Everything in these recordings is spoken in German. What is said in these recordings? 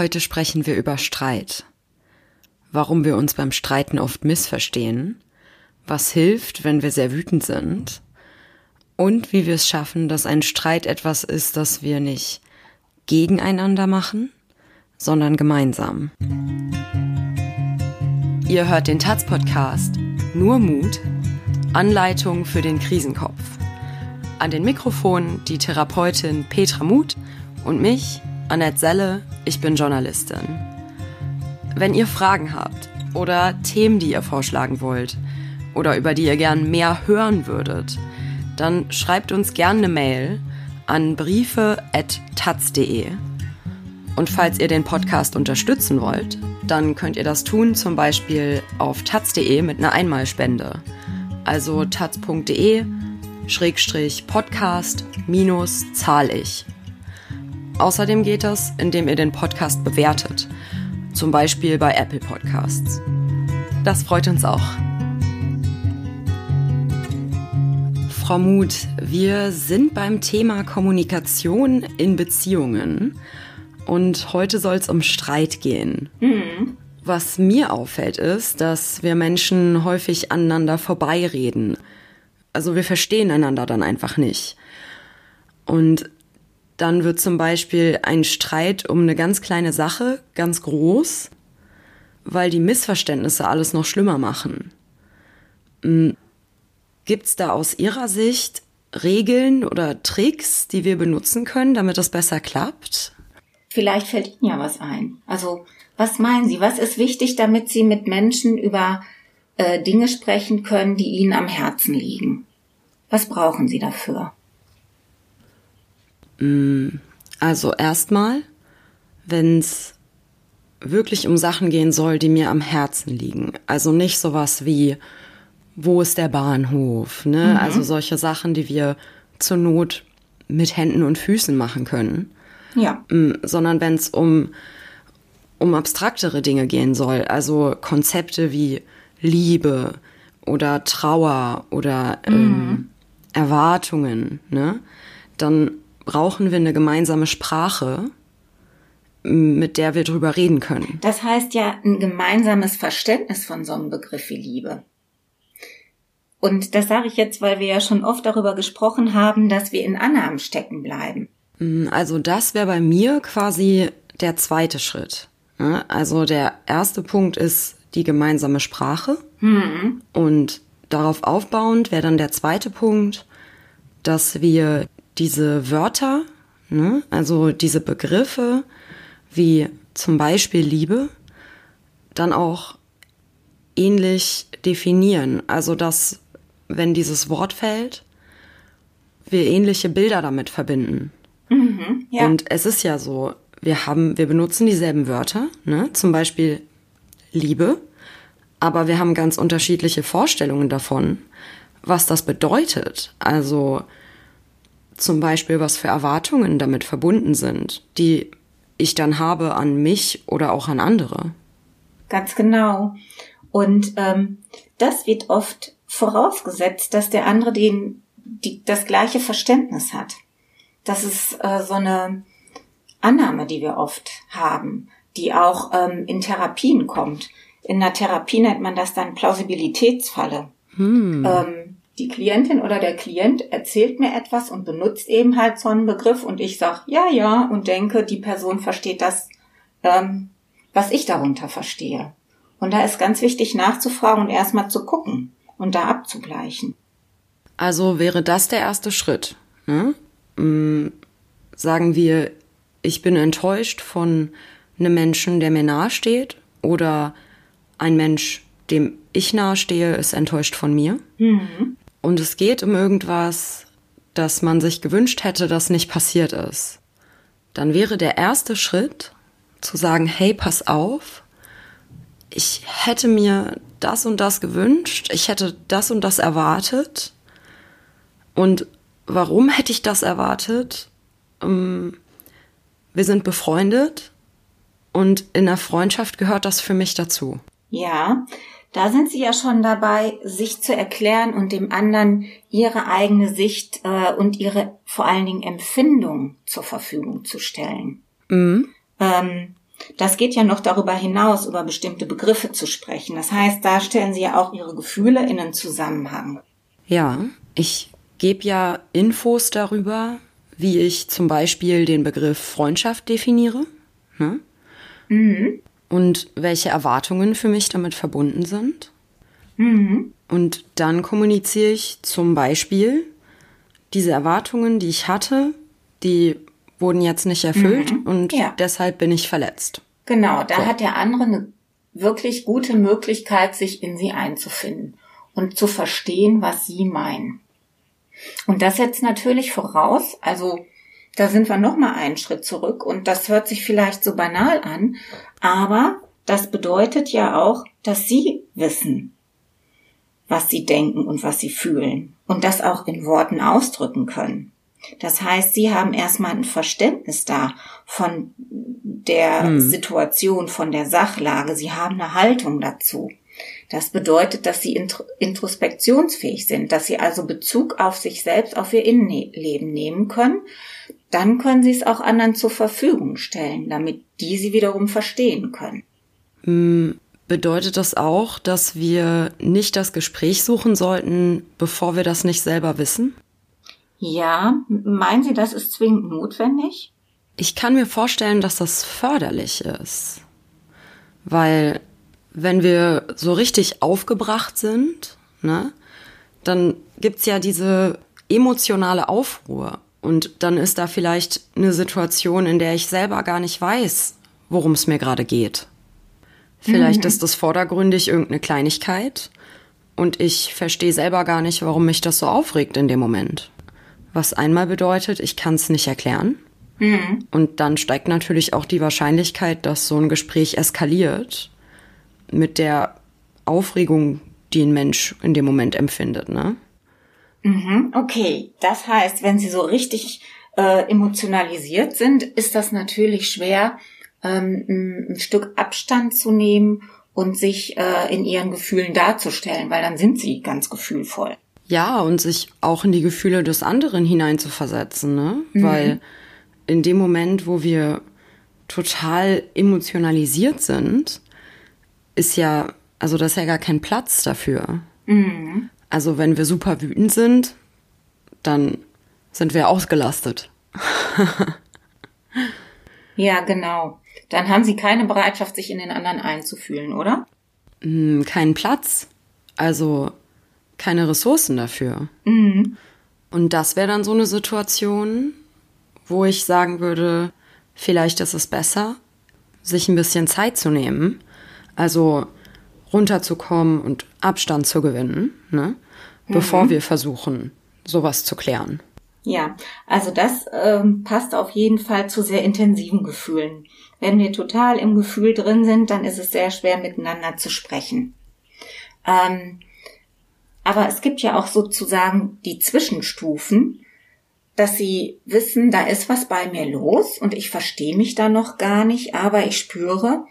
Heute sprechen wir über Streit. Warum wir uns beim Streiten oft missverstehen, was hilft, wenn wir sehr wütend sind und wie wir es schaffen, dass ein Streit etwas ist, das wir nicht gegeneinander machen, sondern gemeinsam. Ihr hört den Taz-Podcast Nur Mut, Anleitung für den Krisenkopf. An den Mikrofonen die Therapeutin Petra Muth und mich, Annette Selle, ich bin Journalistin. Wenn ihr Fragen habt oder Themen, die ihr vorschlagen wollt oder über die ihr gern mehr hören würdet, dann schreibt uns gerne eine Mail an briefe.taz.de. Und falls ihr den Podcast unterstützen wollt, dann könnt ihr das tun zum Beispiel auf taz.de mit einer Einmalspende. Also taz.de Schrägstrich Podcast minus zahl ich. Außerdem geht das, indem ihr den Podcast bewertet. Zum Beispiel bei Apple Podcasts. Das freut uns auch. Frau Muth, wir sind beim Thema Kommunikation in Beziehungen. Und heute soll es um Streit gehen. Mhm. Was mir auffällt, ist, dass wir Menschen häufig aneinander vorbeireden. Also wir verstehen einander dann einfach nicht. Und dann wird zum Beispiel ein Streit um eine ganz kleine Sache ganz groß, weil die Missverständnisse alles noch schlimmer machen. Hm, Gibt es da aus Ihrer Sicht Regeln oder Tricks, die wir benutzen können, damit das besser klappt? Vielleicht fällt Ihnen ja was ein. Also, was meinen Sie? Was ist wichtig, damit Sie mit Menschen über äh, Dinge sprechen können, die Ihnen am Herzen liegen? Was brauchen Sie dafür? Mm, also erstmal, wenn es wirklich um Sachen gehen soll, die mir am Herzen liegen. Also nicht sowas wie, wo ist der Bahnhof, ne? Mhm. Also solche Sachen, die wir zur Not mit Händen und Füßen machen können. Ja. Mm, sondern wenn es um, um abstraktere Dinge gehen soll, also Konzepte wie Liebe oder Trauer oder mhm. ähm, Erwartungen, ne? Dann brauchen wir eine gemeinsame Sprache, mit der wir drüber reden können. Das heißt ja ein gemeinsames Verständnis von so einem Begriff wie Liebe. Und das sage ich jetzt, weil wir ja schon oft darüber gesprochen haben, dass wir in Annahmen stecken bleiben. Mm, also das wäre bei mir quasi der zweite Schritt. Ne? Also der erste Punkt ist die gemeinsame Sprache. Mhm. Und darauf aufbauend wäre dann der zweite Punkt, dass wir diese Wörter, ne, also diese Begriffe wie zum Beispiel Liebe, dann auch ähnlich definieren. Also dass, wenn dieses Wort fällt, wir ähnliche Bilder damit verbinden. Mhm, ja. Und es ist ja so, wir haben, wir benutzen dieselben Wörter, ne? zum Beispiel Liebe, aber wir haben ganz unterschiedliche Vorstellungen davon, was das bedeutet. Also zum Beispiel, was für Erwartungen damit verbunden sind, die ich dann habe an mich oder auch an andere. Ganz genau. Und ähm, das wird oft vorausgesetzt, dass der andere den, die, das gleiche Verständnis hat. Das ist äh, so eine Annahme, die wir oft haben, die auch ähm, in Therapien kommt. In der Therapie nennt man das dann Plausibilitätsfalle. Hm. Ähm, die Klientin oder der Klient erzählt mir etwas und benutzt eben halt so einen Begriff und ich sag ja, ja und denke, die Person versteht das, ähm, was ich darunter verstehe. Und da ist ganz wichtig nachzufragen und erstmal zu gucken und da abzugleichen. Also wäre das der erste Schritt. Ne? Ähm, sagen wir, ich bin enttäuscht von einem Menschen, der mir nahesteht oder ein Mensch, dem ich nahestehe, ist enttäuscht von mir. Mhm und es geht um irgendwas, das man sich gewünscht hätte, das nicht passiert ist, dann wäre der erste Schritt zu sagen, hey, pass auf, ich hätte mir das und das gewünscht, ich hätte das und das erwartet. Und warum hätte ich das erwartet? Ähm, wir sind befreundet und in der Freundschaft gehört das für mich dazu. Ja, da sind Sie ja schon dabei, sich zu erklären und dem anderen Ihre eigene Sicht äh, und Ihre vor allen Dingen Empfindung zur Verfügung zu stellen. Mhm. Ähm, Das geht ja noch darüber hinaus, über bestimmte Begriffe zu sprechen. Das heißt, da stellen Sie ja auch Ihre Gefühle in einen Zusammenhang. Ja, ich gebe ja Infos darüber, wie ich zum Beispiel den Begriff Freundschaft definiere. Ne? Mhm. Und welche Erwartungen für mich damit verbunden sind. Mhm. Und dann kommuniziere ich zum Beispiel diese Erwartungen, die ich hatte, die wurden jetzt nicht erfüllt mhm. und ja. deshalb bin ich verletzt. Genau, da so. hat der andere eine wirklich gute Möglichkeit, sich in sie einzufinden und zu verstehen, was sie meinen. Und das setzt natürlich voraus, also da sind wir noch mal einen Schritt zurück und das hört sich vielleicht so banal an, aber das bedeutet ja auch, dass sie wissen, was sie denken und was sie fühlen und das auch in Worten ausdrücken können. Das heißt, sie haben erstmal ein Verständnis da von der hm. Situation, von der Sachlage. Sie haben eine Haltung dazu. Das bedeutet, dass sie introspektionsfähig sind, dass sie also Bezug auf sich selbst, auf ihr Innenleben nehmen können. Dann können sie es auch anderen zur Verfügung stellen, damit die sie wiederum verstehen können. Hm, bedeutet das auch, dass wir nicht das Gespräch suchen sollten, bevor wir das nicht selber wissen? Ja, meinen Sie, das ist zwingend notwendig? Ich kann mir vorstellen, dass das förderlich ist. Weil wenn wir so richtig aufgebracht sind, ne, dann gibt's ja diese emotionale Aufruhr. Und dann ist da vielleicht eine Situation, in der ich selber gar nicht weiß, worum es mir gerade geht. Vielleicht mhm. ist das vordergründig irgendeine Kleinigkeit und ich verstehe selber gar nicht, warum mich das so aufregt in dem Moment was einmal bedeutet, ich kann es nicht erklären. Mhm. Und dann steigt natürlich auch die Wahrscheinlichkeit, dass so ein Gespräch eskaliert mit der Aufregung, die ein Mensch in dem Moment empfindet, ne? Mhm, okay, das heißt, wenn Sie so richtig äh, emotionalisiert sind, ist das natürlich schwer, ähm, ein Stück Abstand zu nehmen und sich äh, in Ihren Gefühlen darzustellen, weil dann sind Sie ganz gefühlvoll. Ja, und sich auch in die Gefühle des anderen hineinzuversetzen, ne? Mhm. Weil in dem Moment, wo wir total emotionalisiert sind, ist ja, also das ist ja gar kein Platz dafür. Mhm. Also wenn wir super wütend sind, dann sind wir ausgelastet. ja, genau. Dann haben sie keine Bereitschaft, sich in den anderen einzufühlen, oder? Hm, keinen Platz. Also keine Ressourcen dafür. Mhm. Und das wäre dann so eine Situation, wo ich sagen würde, vielleicht ist es besser, sich ein bisschen Zeit zu nehmen, also runterzukommen und Abstand zu gewinnen, ne? Mhm. bevor wir versuchen, sowas zu klären. Ja, also das ähm, passt auf jeden Fall zu sehr intensiven Gefühlen. Wenn wir total im Gefühl drin sind, dann ist es sehr schwer miteinander zu sprechen. Ähm, aber es gibt ja auch sozusagen die Zwischenstufen, dass sie wissen, da ist was bei mir los und ich verstehe mich da noch gar nicht, aber ich spüre,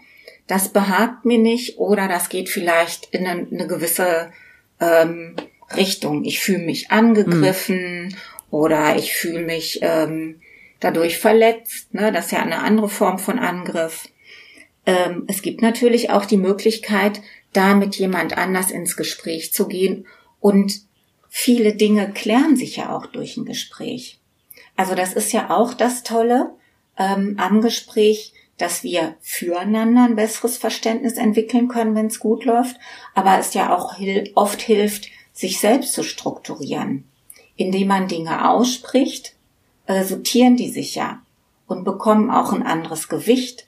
das behagt mir nicht oder das geht vielleicht in eine, eine gewisse ähm, Richtung. Ich fühle mich angegriffen mhm. oder ich fühle mich ähm, dadurch verletzt. Ne? Das ist ja eine andere Form von Angriff. Ähm, es gibt natürlich auch die Möglichkeit, da mit jemand anders ins Gespräch zu gehen und viele Dinge klären sich ja auch durch ein Gespräch. Also das ist ja auch das Tolle ähm, am Gespräch, dass wir füreinander ein besseres Verständnis entwickeln können, wenn es gut läuft, aber es ja auch hil oft hilft, sich selbst zu strukturieren. Indem man Dinge ausspricht, äh, sortieren die sich ja und bekommen auch ein anderes Gewicht,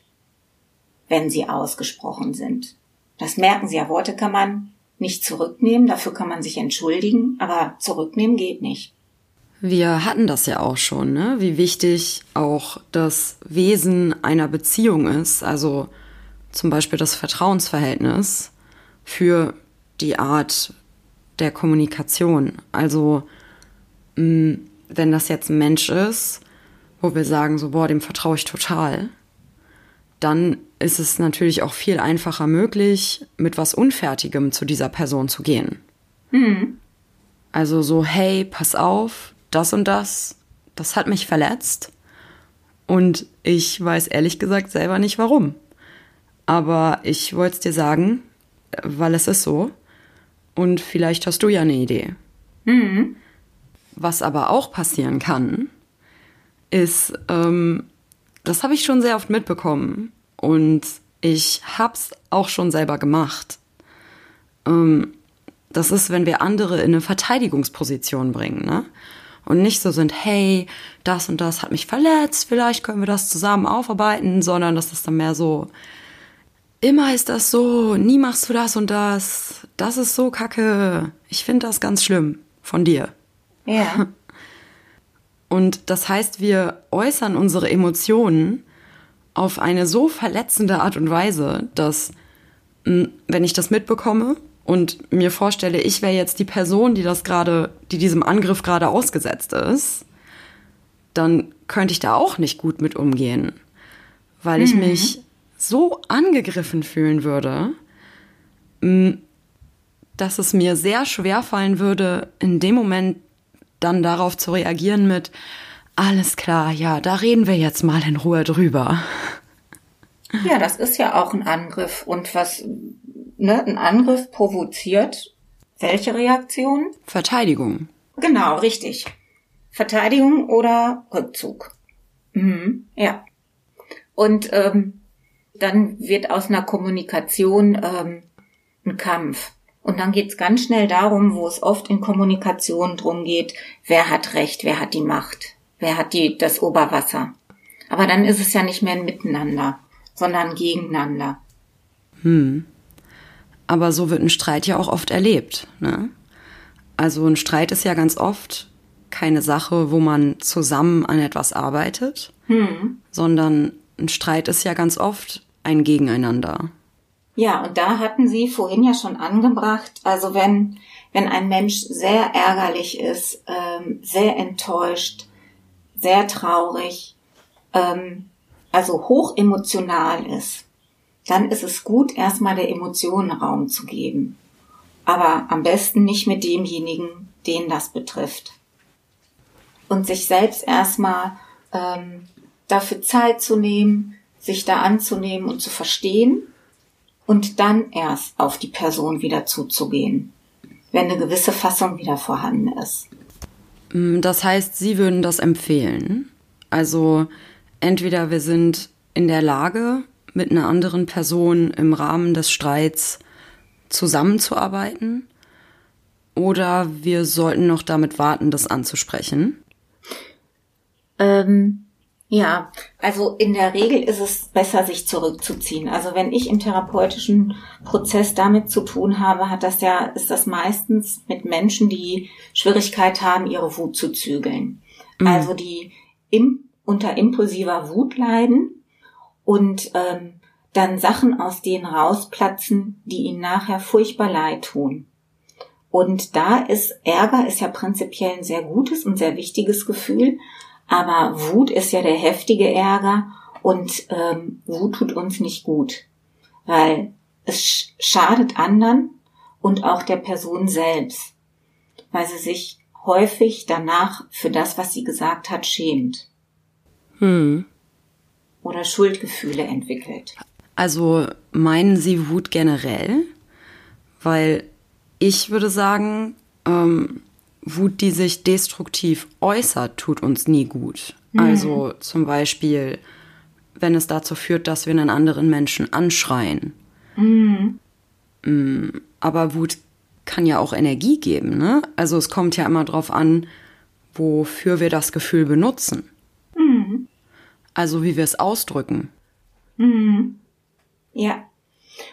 wenn sie ausgesprochen sind. Das merken Sie ja, Worte kann man nicht zurücknehmen, dafür kann man sich entschuldigen, aber zurücknehmen geht nicht. Wir hatten das ja auch schon, ne? wie wichtig auch das Wesen einer Beziehung ist, also zum Beispiel das Vertrauensverhältnis für die Art der Kommunikation. Also mm, wenn das jetzt ein Mensch ist, wo wir sagen, so, boah, dem vertraue ich total, dann ist es natürlich auch viel einfacher möglich, mit was Unfertigem zu dieser Person zu gehen. Mhm. Also so, hey, pass auf, das und das, das hat mich verletzt. Und ich weiß ehrlich gesagt selber nicht warum. Aber ich wollte es dir sagen, weil es ist so. Und vielleicht hast du ja eine Idee. Mhm. Was aber auch passieren kann, ist, ähm, das habe ich schon sehr oft mitbekommen und ich hab's auch schon selber gemacht. Ähm, das ist, wenn wir andere in eine Verteidigungsposition bringen, ne? Und nicht so sind, hey, das und das hat mich verletzt, vielleicht können wir das zusammen aufarbeiten, sondern das ist dann mehr so, immer ist das so, nie machst du das und das, das ist so kacke, ich finde das ganz schlimm von dir. Ja. Und das heißt, wir äußern unsere Emotionen auf eine so verletzende Art und Weise, dass wenn ich das mitbekomme und mir vorstelle, ich wäre jetzt die Person, die das gerade, die diesem Angriff gerade ausgesetzt ist, dann könnte ich da auch nicht gut mit umgehen, weil ich mhm. mich so angegriffen fühlen würde, dass es mir sehr schwer fallen würde, in dem Moment dann darauf zu reagieren mit, alles klar, ja, da reden wir jetzt mal in Ruhe drüber. Ja, das ist ja auch ein Angriff. Und was, ne, ein Angriff provoziert welche Reaktion? Verteidigung. Genau, richtig. Verteidigung oder Rückzug. Mhm, ja. Und ähm, dann wird aus einer Kommunikation ähm, ein Kampf. Und dann geht's ganz schnell darum, wo es oft in Kommunikation drum geht, wer hat Recht, wer hat die Macht, wer hat die, das Oberwasser. Aber dann ist es ja nicht mehr ein Miteinander, sondern gegeneinander. Hm. Aber so wird ein Streit ja auch oft erlebt. Ne? Also ein Streit ist ja ganz oft keine Sache, wo man zusammen an etwas arbeitet, hm. sondern ein Streit ist ja ganz oft ein Gegeneinander. Ja, und da hatten Sie vorhin ja schon angebracht, also wenn, wenn ein Mensch sehr ärgerlich ist, ähm, sehr enttäuscht, sehr traurig, ähm, also hoch emotional ist, dann ist es gut, erstmal der Emotion Raum zu geben. Aber am besten nicht mit demjenigen, den das betrifft. Und sich selbst erstmal ähm, dafür Zeit zu nehmen, sich da anzunehmen und zu verstehen und dann erst auf die Person wieder zuzugehen, wenn eine gewisse Fassung wieder vorhanden ist. Mm, das heißt, Sie würden das empfehlen. Also entweder wir sind in der Lage, mit einer anderen Person im Rahmen des Streits zusammenzuarbeiten, oder wir sollten noch damit warten, das anzusprechen. Ähm, ja, also in der Regel ist es besser, sich zurückzuziehen. Also wenn ich im therapeutischen Prozess damit zu tun habe, hat das ja, ist das meistens mit Menschen, die Schwierigkeit haben, ihre Wut zu zügeln. Mhm. Also die im, unter impulsiver Wut leiden und ähm, dann Sachen aus denen rausplatzen, die ihnen nachher furchtbar leid tun. Und da ist Ärger ist ja prinzipiell ein sehr gutes und sehr wichtiges Gefühl, aber Wut ist ja der heftige Ärger und ähm, Wut tut uns nicht gut, weil es schadet anderen und auch der Person selbst, weil sie sich häufig danach für das, was sie gesagt hat, schämt. Hm. Oder Schuldgefühle entwickelt. Also meinen Sie Wut generell? Weil ich würde sagen, ähm, Wut, die sich destruktiv äußert, tut uns nie gut. Mhm. Also zum Beispiel, wenn es dazu führt, dass wir einen anderen Menschen anschreien. Mhm. Mm, aber Wut kann ja auch Energie geben, ne? Also es kommt ja immer drauf an, wofür wir das Gefühl benutzen. Also wie wir es ausdrücken. Mhm. Ja.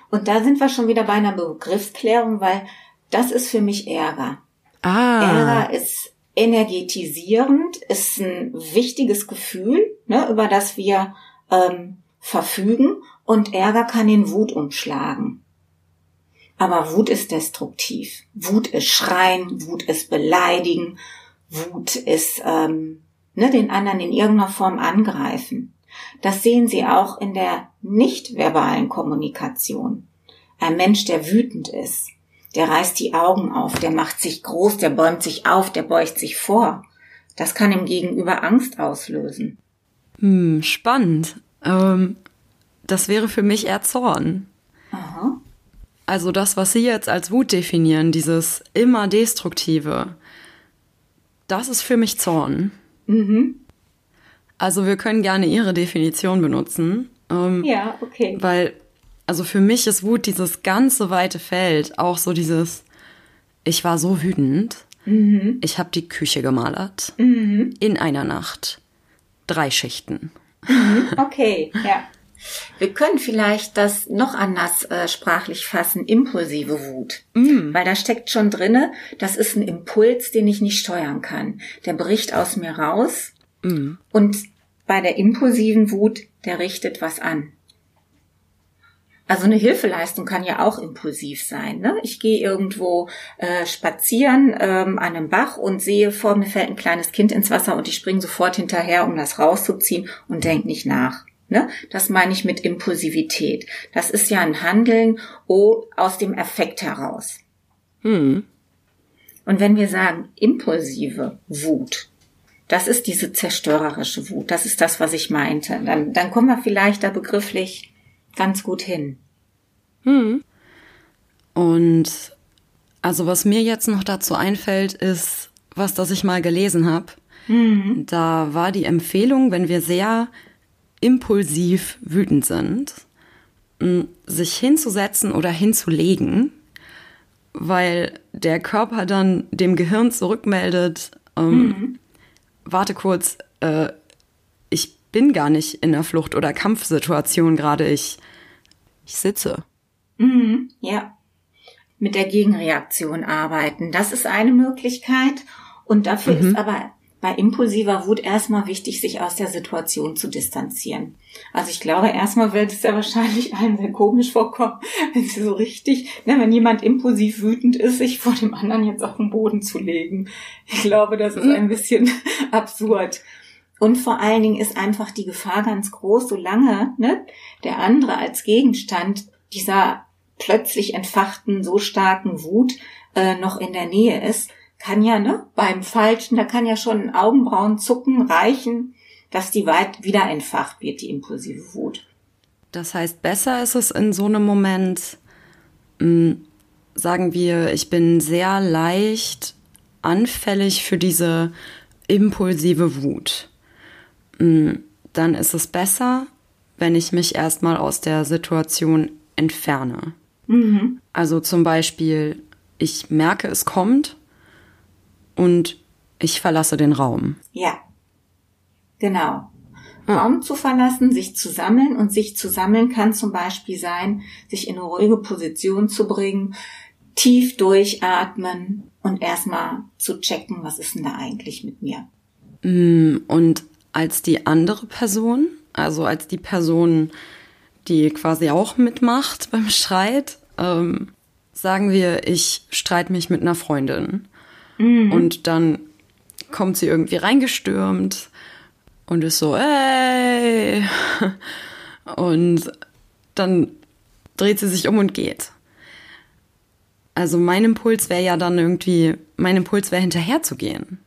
Und da sind wir schon wieder bei einer Begriffsklärung, weil das ist für mich Ärger. Ah. Ärger ist energetisierend, ist ein wichtiges Gefühl, ne, über das wir ähm, verfügen und Ärger kann in Wut umschlagen. Aber Wut ist destruktiv. Wut ist Schreien, Wut ist Beleidigen, Wut ist ähm, ne, den anderen in irgendeiner Form angreifen. Das sehen Sie auch in der nicht verbalen Kommunikation. Ein Mensch, der wütend ist, der reißt die Augen auf, der macht sich groß, der bäumt sich auf, der beugt sich vor. Das kann im Gegenüber Angst auslösen. Hm, spannend. Ähm, das wäre für mich eher Zorn. Aha. Also das, was Sie jetzt als Wut definieren, dieses immer Destruktive, das ist für mich Zorn. Mhm. Also wir können gerne Ihre Definition benutzen. Ähm, ja, okay. Weil, also für mich ist Wut dieses ganze weite Feld, auch so dieses, ich war so wütend, mhm. ich habe die Küche gemalert, mhm. in einer Nacht, drei Schichten. Mhm. Okay, ja. Wir können vielleicht das noch anders äh, sprachlich fassen, impulsive Wut. Mm. Weil da steckt schon drinne, das ist ein Impuls, den ich nicht steuern kann. Der bricht aus mir raus mm. und bei der impulsiven Wut, der richtet was an. Also eine Hilfeleistung kann ja auch impulsiv sein. Ne? Ich gehe irgendwo äh, spazieren ähm, an einem Bach und sehe vor mir fällt ein kleines Kind ins Wasser und ich springe sofort hinterher, um das rauszuziehen und denke nicht nach. Ne? Das meine ich mit Impulsivität. Das ist ja ein Handeln oh, aus dem Effekt heraus. Hm. Und wenn wir sagen impulsive Wut, das ist diese zerstörerische Wut, das ist das, was ich meinte, dann, dann kommen wir vielleicht da begrifflich ganz gut hin. Hm. Und also was mir jetzt noch dazu einfällt, ist was, das ich mal gelesen habe. Mhm. Da war die Empfehlung, wenn wir sehr impulsiv wütend sind, sich hinzusetzen oder hinzulegen, weil der Körper dann dem Gehirn zurückmeldet, ähm, mhm. warte kurz, äh, ich bin gar nicht in einer Flucht- oder Kampfsituation gerade, ich, ich sitze. Mhm, ja. Mit der Gegenreaktion arbeiten. Das ist eine Möglichkeit. Und dafür mhm. ist aber bei impulsiver Wut erstmal wichtig, sich aus der Situation zu distanzieren. Also ich glaube, erstmal wird es ja wahrscheinlich allen sehr komisch vorkommen, wenn sie so richtig, ne, wenn jemand impulsiv wütend ist, sich vor dem anderen jetzt auf den Boden zu legen. Ich glaube, das ist ein bisschen absurd. Und vor allen Dingen ist einfach die Gefahr ganz groß, solange ne, der andere als Gegenstand dieser plötzlich entfachten, so starken Wut äh, noch in der Nähe ist, kann ja, ne, beim Falschen, da kann ja schon ein Augenbrauen zucken reichen, dass die weit wieder entfacht wird, die impulsive Wut. Das heißt, besser ist es in so einem Moment, mh, hm, sagen wir, ich bin sehr leicht anfällig für diese impulsive Wut. Mh, hm, dann ist es besser, wenn ich mich erstmal aus der Situation entferne. Mhm. Also zum Beispiel, ich merke, es kommt und ich verlasse den Raum. Ja, genau. Raum zu verlassen, sich zu sammeln und sich zu sammeln kann zum Beispiel sein, sich in eine ruhige Position zu bringen, tief durchatmen und erstmal zu checken, was ist denn da eigentlich mit mir. Mm, und als die andere Person, also als die Person, die quasi auch mitmacht beim Streit, ähm, sagen wir, ich streite mich mit einer Freundin. Mhm. Und dann kommt sie irgendwie reingestürmt und ist so, ey. Und dann dreht sie sich um und geht. Also mein Impuls wäre ja dann irgendwie, mein Impuls wäre hinterher zu gehen.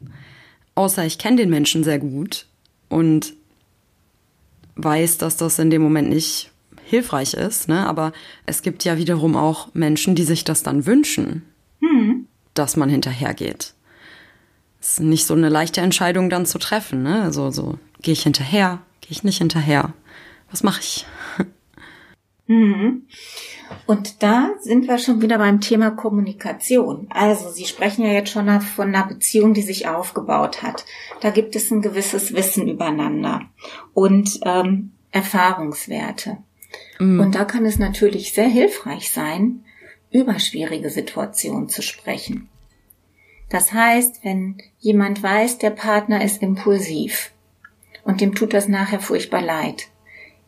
Außer ich kenne den Menschen sehr gut und weiß, dass das in dem Moment nicht hilfreich ist, ne? Aber es gibt ja wiederum auch Menschen, die sich das dann wünschen. Dass man hinterhergeht. Ist nicht so eine leichte Entscheidung dann zu treffen, ne? Also so, gehe ich hinterher, gehe ich nicht hinterher? Was mache ich? Mhm. Und da sind wir schon wieder beim Thema Kommunikation. Also Sie sprechen ja jetzt schon von einer Beziehung, die sich aufgebaut hat. Da gibt es ein gewisses Wissen übereinander und ähm, Erfahrungswerte. Mhm. Und da kann es natürlich sehr hilfreich sein, über schwierige Situationen zu sprechen. Das heißt, wenn jemand weiß, der Partner ist impulsiv und dem tut das nachher furchtbar leid,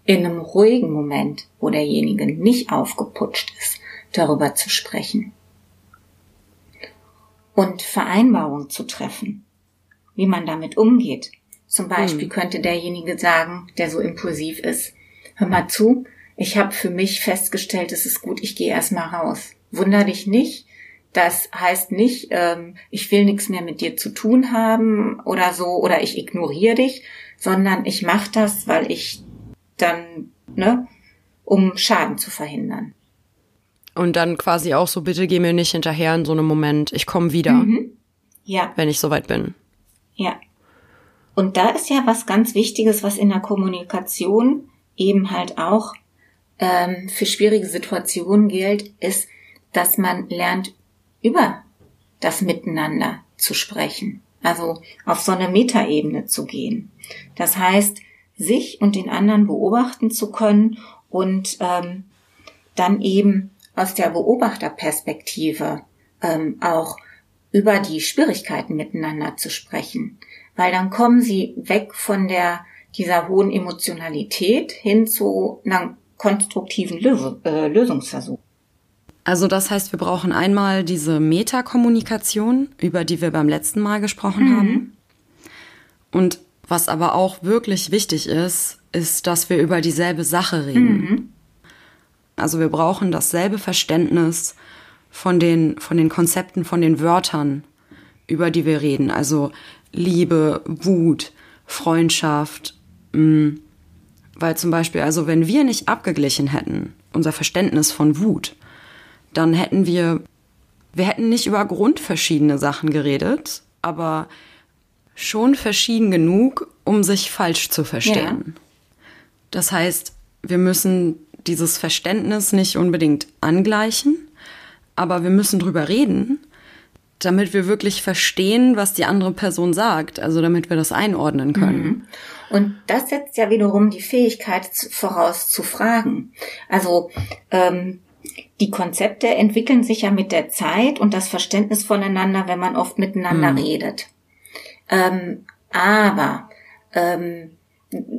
in einem ruhigen Moment, wo derjenige nicht aufgeputscht ist, darüber zu sprechen und Vereinbarungen zu treffen, wie man damit umgeht. Zum Beispiel hm. könnte derjenige sagen, der so impulsiv ist, hör mal zu, ich habe für mich festgestellt, es ist gut, ich gehe erstmal raus. Wunder dich nicht. Das heißt nicht, ähm, ich will nichts mehr mit dir zu tun haben oder so, oder ich ignoriere dich, sondern ich mache das, weil ich dann ne, um Schaden zu verhindern. Und dann quasi auch so, bitte geh mir nicht hinterher in so einem Moment, ich komme wieder. Mhm. Ja. Wenn ich soweit bin. Ja. Und da ist ja was ganz Wichtiges, was in der Kommunikation eben halt auch ähm, für schwierige Situationen gilt, ist, dass man lernt, über das Miteinander zu sprechen. Also auf so eine Metaebene zu gehen. Das heißt, sich und den anderen beobachten zu können und ähm, dann eben aus der Beobachterperspektive ähm, auch über die Schwierigkeiten miteinander zu sprechen. Weil dann kommen sie weg von der dieser hohen Emotionalität hin zu einer konstruktiven äh, Lösungsversuch. Also das heißt, wir brauchen einmal diese Metakommunikation, über die wir beim letzten Mal gesprochen mhm. haben. Und was aber auch wirklich wichtig ist, ist, dass wir über dieselbe Sache reden. Mhm. Also wir brauchen dasselbe Verständnis von den, von den Konzepten, von den Wörtern, über die wir reden. Also Liebe, Wut, Freundschaft. Mh. Mm. Weil zum Beispiel, also wenn wir nicht abgeglichen hätten, unser Verständnis von Wut, dann hätten wir, wir hätten nicht über grundverschiedene Sachen geredet, aber schon verschieden genug, um sich falsch zu verstehen. Ja. Das heißt, wir müssen dieses Verständnis nicht unbedingt angleichen, aber wir müssen drüber reden, damit wir wirklich verstehen, was die andere Person sagt, also damit wir das einordnen können. Mhm. Und das setzt ja wiederum die Fähigkeit voraus zu fragen. Also ähm, die Konzepte entwickeln sich ja mit der Zeit und das Verständnis voneinander, wenn man oft miteinander mhm. redet. Ähm, aber, ähm,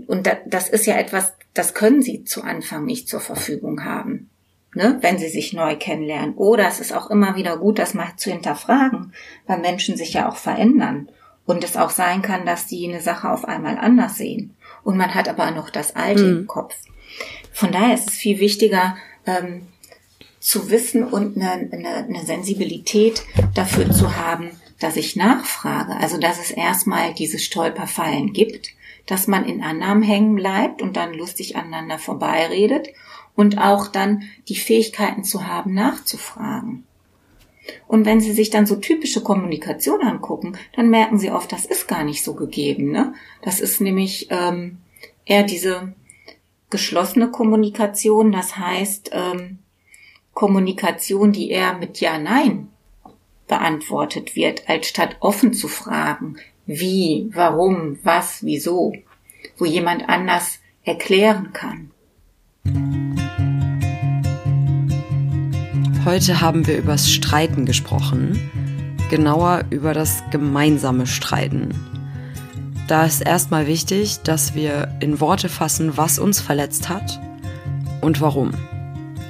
und da, das ist ja etwas, das können sie zu Anfang nicht zur Verfügung haben, ne, wenn sie sich neu kennenlernen. Oder es ist auch immer wieder gut, das mal zu hinterfragen, weil Menschen sich ja auch verändern. Und es auch sein kann, dass die eine Sache auf einmal anders sehen. Und man hat aber noch das Alte mhm. im Kopf. Von daher ist es viel wichtiger, ähm, zu wissen und eine, eine, eine Sensibilität dafür zu haben, dass ich nachfrage. Also dass es erstmal diese Stolperfallen gibt, dass man in Annahmen hängen bleibt und dann lustig aneinander vorbeiredet und auch dann die Fähigkeiten zu haben, nachzufragen. Und wenn Sie sich dann so typische Kommunikation angucken, dann merken Sie oft, das ist gar nicht so gegeben. Ne? Das ist nämlich ähm, eher diese geschlossene Kommunikation, das heißt, ähm, Kommunikation, die eher mit Ja, Nein beantwortet wird, als statt offen zu fragen, wie, warum, was, wieso, wo jemand anders erklären kann. Heute haben wir übers Streiten gesprochen, genauer über das gemeinsame Streiten. Da ist erstmal wichtig, dass wir in Worte fassen, was uns verletzt hat und warum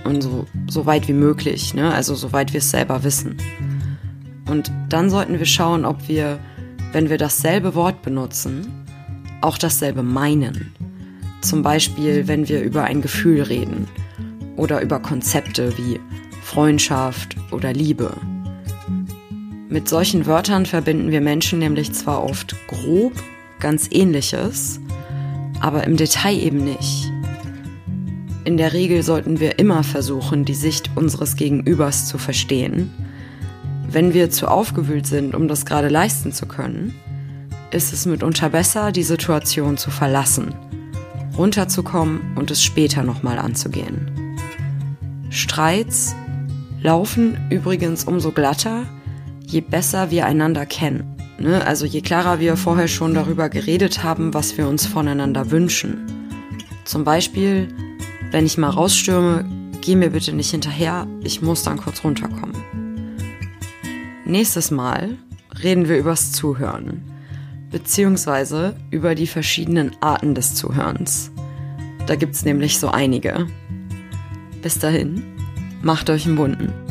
und so, so weit wie möglich, ne? also so weit wir es selber wissen. Und dann sollten wir schauen, ob wir, wenn wir dasselbe Wort benutzen, auch dasselbe meinen. Zum Beispiel, wenn wir über ein Gefühl reden oder über Konzepte wie Freundschaft oder Liebe. Mit solchen Wörtern verbinden wir Menschen nämlich zwar oft grob ganz ähnliches, aber im Detail eben nicht. In der Regel sollten wir immer versuchen, die Sicht unseres Gegenübers zu verstehen. Wenn wir zu aufgewühlt sind, um das gerade leisten zu können, ist es mitunter besser, die Situation zu verlassen, runterzukommen und es später nochmal anzugehen. Streits laufen übrigens umso glatter, je besser wir einander kennen. Ne? Also je klarer wir vorher schon darüber geredet haben, was wir uns voneinander wünschen. Zum Beispiel, wenn ich mal rausstürme, geh mir bitte nicht hinterher, ich muss dann kurz runterkommen. Nächstes Mal reden wir übers Zuhören, beziehungsweise über die verschiedenen Arten des Zuhörens. Da gibt's nämlich so einige. Bis dahin, macht euch einen bunten.